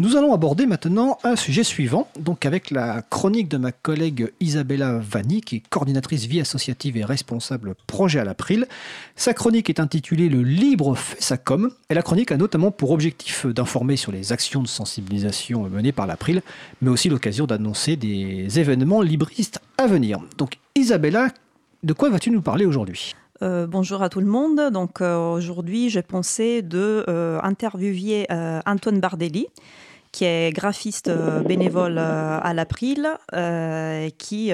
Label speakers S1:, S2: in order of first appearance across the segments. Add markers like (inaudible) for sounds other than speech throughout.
S1: Nous allons aborder maintenant un sujet suivant, donc avec la chronique de ma collègue Isabella Vanni, qui est coordinatrice vie associative et responsable projet à l'April. Sa chronique est intitulée Le libre fait sa com, et la chronique a notamment pour objectif d'informer sur les actions de sensibilisation menées par l'April, mais aussi l'occasion d'annoncer des événements libristes à venir. Donc Isabella, de quoi vas-tu nous parler aujourd'hui?
S2: Euh, bonjour à tout le monde. Donc euh, aujourd'hui, j'ai pensé de euh, interviewer Antoine Bardelli, qui est graphiste euh, bénévole euh, à l'April, euh, qui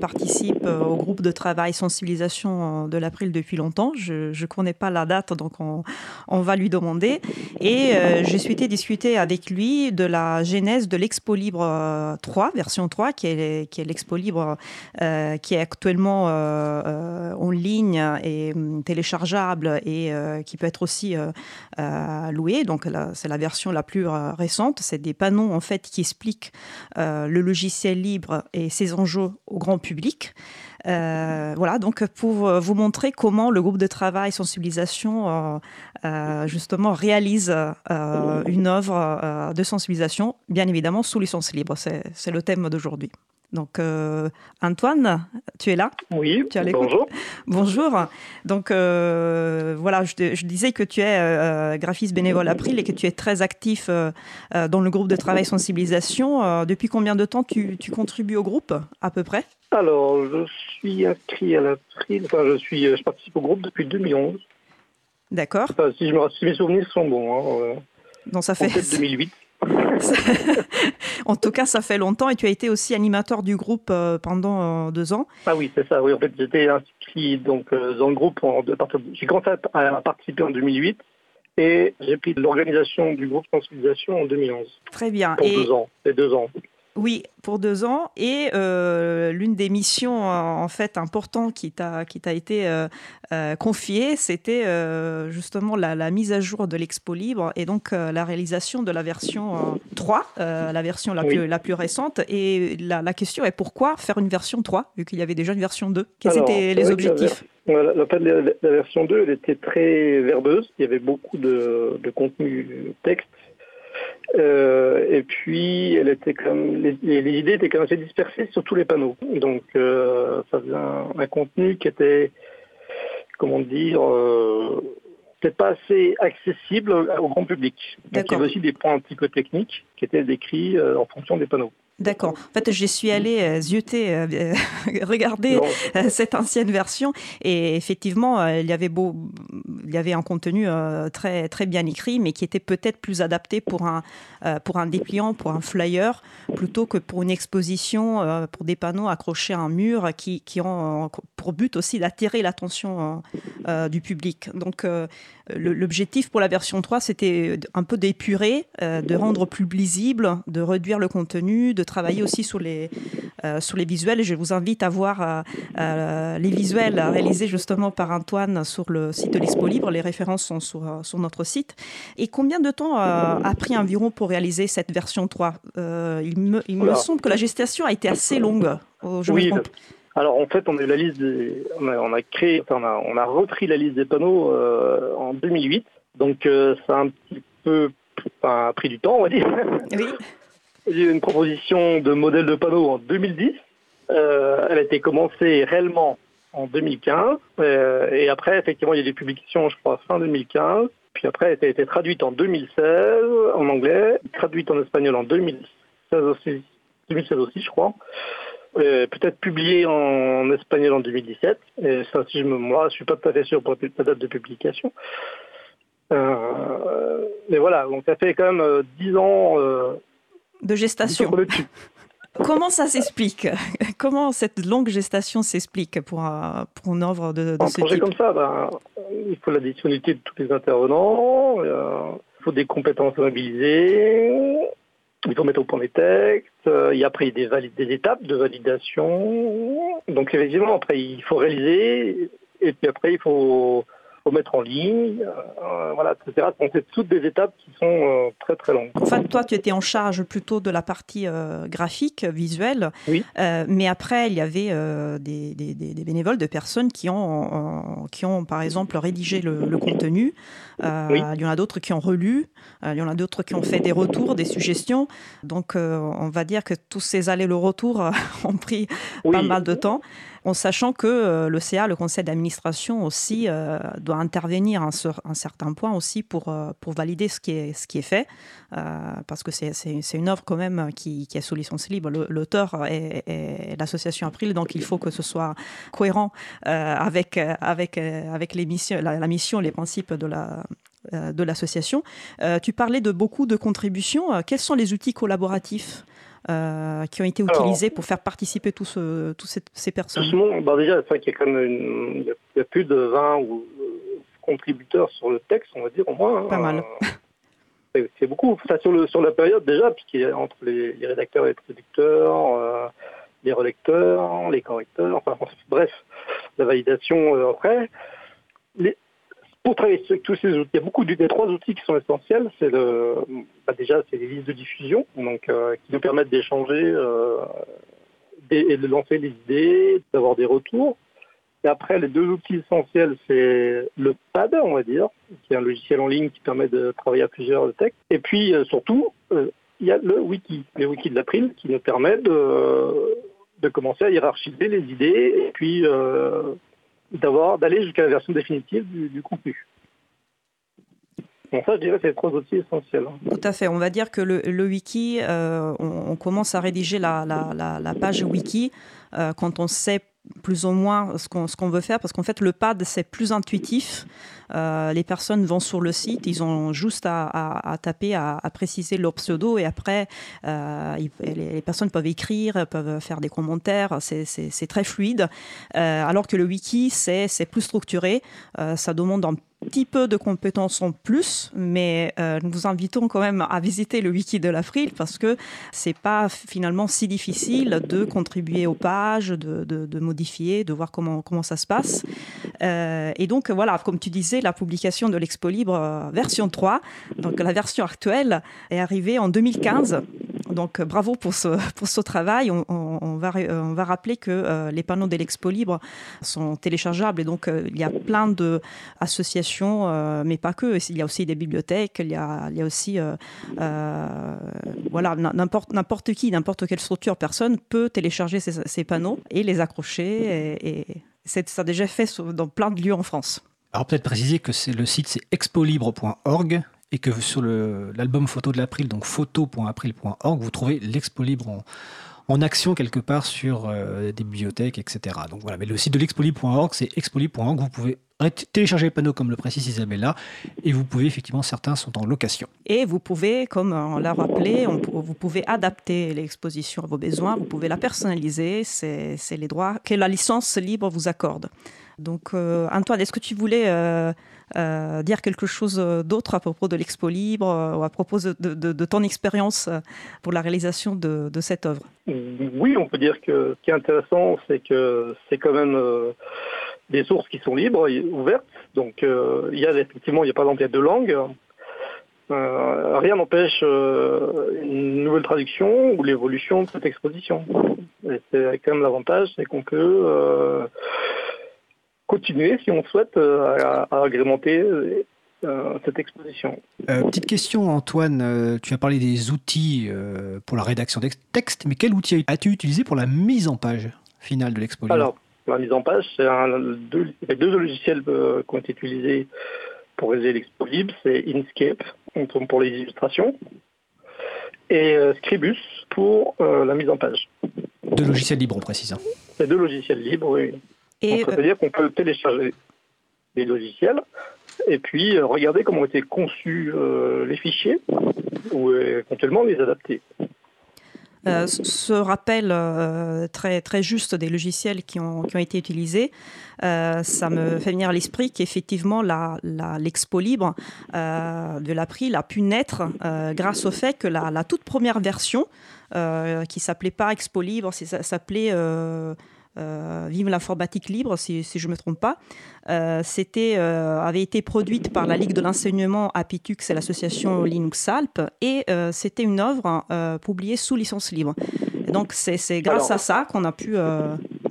S2: participe au groupe de travail sensibilisation de l'April depuis longtemps. Je ne connais pas la date, donc on, va lui demander. Et j'ai souhaité discuter avec lui de la genèse de l'Expo Libre 3, version 3, qui est, l'Expo Libre qui est actuellement en ligne et hum, téléchargeable et qui peut être aussi loué. Donc c'est la version la plus récente des panneaux en fait qui expliquent euh, le logiciel libre et ses enjeux au grand public. Euh, voilà, donc pour vous montrer comment le groupe de travail sensibilisation euh, justement réalise une œuvre de sensibilisation, bien évidemment sous licence libre. C'est le thème d'aujourd'hui. Donc, euh, Antoine, tu es là?
S3: Oui,
S2: tu
S3: bonjour.
S2: Bonjour. Donc, euh, voilà, je, disais que tu es euh, graphiste bénévole April et que tu es très actif dans le groupe de travail sensibilisation. depuis combien de temps tu, contribues au groupe, à peu près?
S3: Alors, je suis inscrit à l'April, enfin, je, suis, je participe au groupe depuis 2011.
S2: D'accord.
S3: si, mes souvenirs sont bons. Hein,
S2: Donc, ça fait...
S3: 2008. (laughs) (laughs)
S2: en tout cas, ça fait longtemps et tu as été aussi animateur du groupe euh, pendant euh, deux ans.
S3: Ah oui, c'est ça. Oui, en fait, j'étais inscrit donc euh, dans le groupe. En, j'ai commencé à, participer en 2008 et j'ai pris l'organisation du groupe sensibilisation en 2011.
S2: Très bien.
S3: Pour deux ans. C'est deux ans.
S2: Oui, pour deux ans. Et euh, l'une des missions en fait importantes qui t'a été euh, euh, confiée, c'était justement la, mise à jour de l'Expo Libre et donc la réalisation de la version 3, la version la plus la plus récente. Et la, question est pourquoi faire une version 3 vu qu'il y avait déjà une version 2 Quels étaient les objectifs?
S3: la, la, version 2, elle était très verbeuse. Il y avait beaucoup de, de contenu texte euh, et puis, elle était comme, les, les, idées étaient quand même assez dispersées sur tous les panneaux. Donc, euh, ça faisait un, contenu qui était, comment dire, euh, peut-être pas assez accessible au grand public. Donc, il y avait aussi des points un petit peu techniques qui étaient décrits euh, en fonction des panneaux.
S2: D'accord. En fait, j'y suis allée euh, zioter, euh, (laughs) regarder euh, cette ancienne version, et effectivement, il y avait beau, il y avait un contenu très très bien écrit, mais qui était peut-être plus adapté pour un pour un dépliant, pour un flyer, plutôt que pour une exposition, pour des panneaux accrochés à un mur, qui qui ont pour but aussi d'attirer l'attention du public. Donc, l'objectif pour la version 3, c'était un peu d'épurer, de rendre plus lisible, de réduire le contenu, de travailler aussi sur les, euh, sur les visuels. Et je vous invite à voir euh, euh, les visuels réalisés justement par Antoine sur le site de l'Expo Libre. Les références sont sur, sur notre site. Et combien de temps a pris environ pour réaliser cette version 3 Il, me, il me semble que la gestation a été assez longue.
S3: Je oui, alors en fait, on a la liste on, a, créé, on a, on a repris la liste des panneaux en 2008. Donc ça a un petit peu pris du temps, on va dire. Oui. Il y a eu une proposition de modèle de panneau en 2010. Euh, elle a été commencée réellement en 2015. Euh, et après, effectivement, il y a des publications, je crois, fin 2015. Puis après, elle a été traduite en 2016 en anglais, traduite en espagnol en 2016 aussi, 2016 aussi je crois. Peut-être publiée en espagnol en 2017. Et ça, si je me, moi, je suis pas tout à fait sûr pour la date de publication. Euh, mais voilà, donc ça fait quand même 10 ans
S2: de gestation. Comment ça s'explique? Comment cette longue gestation s'explique pour, pour une œuvre de, de
S3: un
S2: ce
S3: projet comme ça, ben, il faut la disponibilité de tous les intervenants, euh, il faut des compétences mobilisées, il faut mettre au point des textes, euh, il y a après des, des étapes de validation. Donc effectivement, après, il faut réaliser, et puis après, il faut faut mettre en ligne, euh, voilà, etc. Donc c'est toutes des étapes qui sont euh, très très longues.
S2: En fait, toi, tu étais en charge plutôt de la partie euh, graphique, visuelle,
S3: oui.
S2: mais après, il y avait des, des, des, bénévoles, de personnes qui ont, qui ont, par exemple, rédigé le, contenu. Il y en a d'autres qui ont relu, il y en a d'autres qui ont fait des retours, des suggestions. Donc, on va dire que tous ces allers-le-retour (laughs) ont pris pas mal de temps en sachant que euh, le CA, le conseil d'administration aussi, euh, doit intervenir à un, certain point aussi pour, euh, pour valider ce qui est, ce qui est fait, parce que c'est une œuvre quand même qui, qui est sous licence libre. L'auteur est, l'association April, donc il faut que ce soit cohérent avec, avec, avec la, mission, les principes de la de l'association. tu parlais de beaucoup de contributions. Quels sont les outils collaboratifs? Euh, qui ont été utilisés pour faire participer tous, ce, tous ces, personnes
S3: bah déjà, il y a quand même il y a plus de 20 ou, contributeurs sur le texte, on va dire au moins.
S2: Hein. Pas mal. (laughs)
S3: C'est beaucoup. Ça, sur, le, sur la période déjà, puisqu'il y a entre les, rédacteurs et les traducteurs, euh, les relecteurs, les correcteurs, enfin bref, la validation euh, après. Les, pour travailler tous ces outils, il y a beaucoup de, des trois outils qui sont essentiels. C'est le, bah déjà c'est les listes de diffusion, donc euh, qui nous permettent d'échanger euh, et de lancer des idées, d'avoir des retours. Et après, les deux outils essentiels, c'est le PAD, on va dire, qui est un logiciel en ligne qui permet de travailler à plusieurs textes. Et puis euh, surtout, il y a le wiki, le wiki de l'April, qui nous permet de, de commencer à hiérarchiser les idées et puis d'avoir d'aller jusqu'à la version définitive du, contenu. Bon, ça, je dirais, c'est trois outils essentiels. Hein.
S2: Tout à fait. On va dire que le, wiki, euh, on, commence à rédiger la, la, page wiki euh, quand on sait plus ou moins ce qu'on veut faire, parce qu'en fait, le pad, c'est plus intuitif. Euh, les personnes vont sur le site, ils ont juste à, taper, à, préciser leur pseudo, et après, euh, les, personnes peuvent écrire, peuvent faire des commentaires, c'est très fluide. Euh, alors que le wiki, c'est plus structuré, ça demande un petit peu de compétences en plus, mais euh, nous vous invitons quand même à visiter le wiki de l'April parce que c'est pas finalement si difficile de contribuer aux pages, de, de, modifier, de voir comment, comment ça se passe. Euh, et donc voilà, comme tu disais, la publication de l'Expo Libre euh, version 3, donc la version actuelle, est arrivée en 2015. Donc bravo pour ce, pour ce travail. On, va, on va rappeler que les panneaux de l'Expo Libre sont téléchargeables et donc il y a plein d'associations euh, mais pas que. Il y a aussi des bibliothèques, il y a, il y a aussi, euh, euh, voilà, n'importe qui, n'importe quelle structure, personne peut télécharger ces, panneaux et les accrocher. Et, et ça a déjà fait dans plein de lieux en France.
S1: Alors peut-être préciser que c'est le site c'est expolibre.org et que sur l'album photo de l'April, donc photo.april.org, vous trouvez l'Expo Libre en, action quelque part sur des bibliothèques, etc. Donc voilà, mais le site de l'expolibre.org, c'est expolibre.org, vous pouvez télécharger les panneaux comme le précise Isabella et vous pouvez effectivement certains sont en location.
S2: Et vous pouvez, comme on l'a rappelé, vous pouvez adapter l'exposition à vos besoins, vous pouvez la personnaliser, c'est les droits que la licence libre vous accorde. Donc euh, Antoine, est-ce que tu voulais euh, euh, dire quelque chose d'autre à propos de l'Expo Libre ou à propos de, ton expérience pour la réalisation de, cette œuvre
S3: Oui, on peut dire que ce qui est intéressant, c'est que c'est quand même des sources qui sont libres, et ouvertes. Donc euh, il y a effectivement, il y a par exemple il y a deux langues. Euh, rien n'empêche euh, une nouvelle traduction ou l'évolution de cette exposition. Et c'est quand même l'avantage, c'est qu'on peut continuer, si on souhaite, à, agrémenter cette exposition.
S1: petite question, Antoine. tu as parlé des outils pour la rédaction des textes, mais quel outil as-tu utilisé pour la mise en page finale de l'exposition
S3: la mise en page, c'est un, deux, deux logiciels euh, qui ont été utilisés pour réaliser l'expo libre, c'est Inkscape pour les illustrations et euh, Scribus pour euh, la mise en page.
S1: Deux logiciels libres, on précise. Hein.
S3: C'est deux logiciels libres, oui. Et ça veut dire qu'on peut télécharger les logiciels et puis regarder comment ont été conçus les fichiers ou éventuellement les adapter.
S2: Euh, ce rappel euh, très, très juste des logiciels qui ont, qui ont été utilisés, euh, ça me fait venir à l'esprit qu'effectivement l'expo libre de l'April a pu naître grâce au fait que la, toute première version, qui s'appelait pas Expo Libre, ça s'appelait Vive l'informatique libre, si, je ne me trompe pas. C'était, avait été produite par la Ligue de l'enseignement Apitux et l'association Linux Alpes, et c'était une œuvre publiée sous licence libre. donc c'est grâce à ça qu'on a pu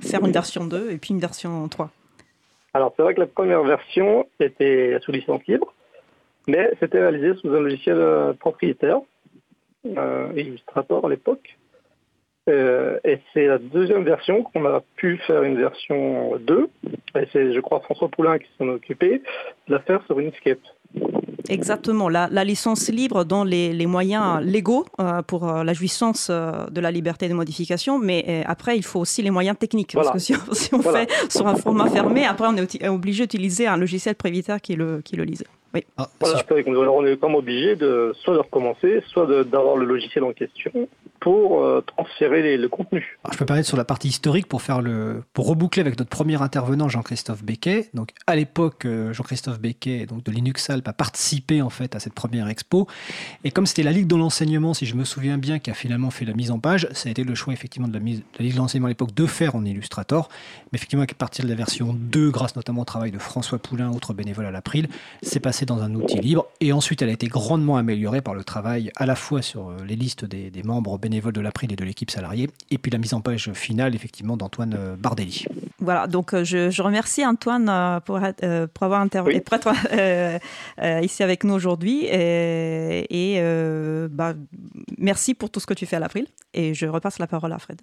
S2: faire une version 2 et puis une version 3.
S3: Alors c'est vrai que la première version était sous licence libre, mais c'était réalisé sous un logiciel euh, propriétaire, euh, Illustrator à l'époque. Euh, et c'est la deuxième version qu'on a pu faire une version 2. Et c'est, je crois, François Poulain qui s'en est occupé de la faire sur Inkscape.
S2: Exactement, la, licence libre dans les, moyens légaux euh, pour euh, la jouissance euh, de la liberté de modification, mais après, il faut aussi les moyens techniques. Parce que si, on, fait sur un format fermé, après, on est obligé d'utiliser un logiciel prévitaire qui le, qui le lise. Oui.
S3: Ah, on est comme obligé de soit de recommencer, soit d'avoir le logiciel en question pour euh, transférer le contenu.
S1: je peux parler sur la partie historique pour faire le pour reboucler avec notre premier intervenant Jean-Christophe Becquet. Donc à l'époque, euh, Jean-Christophe Becquet donc de Linux Alp a participé en fait à cette première expo. Et comme c'était la Ligue de l'enseignement, si je me souviens bien, qui a finalement fait la mise en page, ça a été le choix effectivement de la, mise, de Ligue de l'enseignement à l'époque de faire en Illustrator. Mais effectivement, à partir de la version 2, grâce notamment au travail de François Poulain, autre bénévole à l'April, c'est passé dans un outil libre. Et ensuite, elle a été grandement améliorée par le travail à la fois sur euh, les listes des membres bénévoles de l'April et de l'équipe salariée, et puis la mise en page finale, effectivement, d'Antoine euh, Bardelli.
S2: Voilà, donc euh, je, remercie Antoine euh, pour, pour avoir intervenu, pour être ici avec nous aujourd'hui, et, bah, merci pour tout ce que tu fais à l'April, et je repasse la parole à Fred.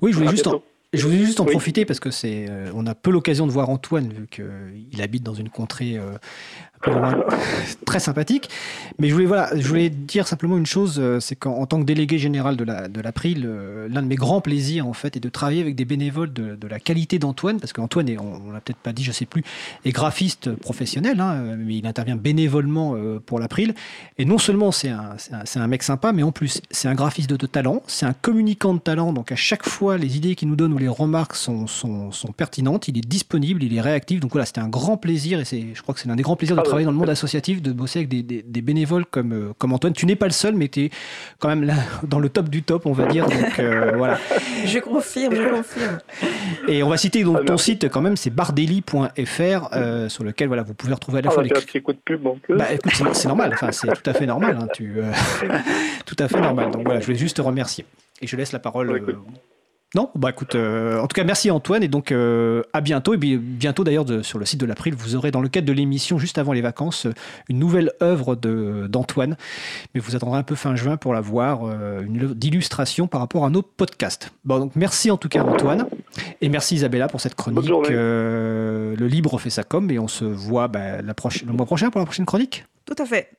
S1: Oui, je voulais juste je voulais juste en profiter parce que c'est, on a peu l'occasion de voir Antoine vu qu'il habite dans une contrée très sympathique. Mais je voulais, voilà, je voulais dire simplement une chose, euh, c'est qu'en tant que délégué général de la de l'April, euh, l'un de mes grands plaisirs en fait est de travailler avec des bénévoles de, la qualité d'Antoine, parce qu'Antoine est, on, l'a peut-être pas dit, je sais plus, est graphiste professionnel, hein, mais il intervient bénévolement euh, pour l'April. Et non seulement c'est un, c'est un, mec sympa, mais en plus c'est un graphiste de, talent, c'est un communicant de talent. Donc à chaque fois, les idées qu'il nous donne ou les remarques sont, sont, pertinentes. Il est disponible, il est réactif. Donc voilà, c'était un grand plaisir et je crois que c'est l'un des grands plaisirs de travailler dans le monde associatif, de bosser avec des, bénévoles comme, euh, comme Antoine. Tu n'es pas le seul, mais tu es quand même là (laughs) dans le top du top, on va dire. Donc euh, (laughs) voilà.
S2: Je confirme, je confirme.
S1: Et on va citer donc ton site quand même, c'est bardelli.fr, euh, sur lequel voilà, vous pouvez retrouver à la ah, fois
S3: les. Un coup de pub, donc.
S1: Bah, écoute, c'est normal, enfin, c'est tout à fait normal. Hein, tu, (laughs) tout à fait normal. Donc voilà, je voulais juste te remercier. Et je laisse la parole. Non Bah écoute, euh, en tout cas, merci Antoine et donc euh, à bientôt. Et bientôt d'ailleurs sur le site de l'April, vous aurez dans le cadre de l'émission juste avant les vacances une nouvelle œuvre d'Antoine. Mais vous attendrez un peu fin juin pour la voir, euh, une œuvre d'illustration par rapport à nos podcasts. Bon, donc merci en tout cas Antoine et merci Isabella pour cette chronique. le libre fait sa com et on se voit bah, la le mois prochain pour la prochaine chronique?
S2: Tout à fait.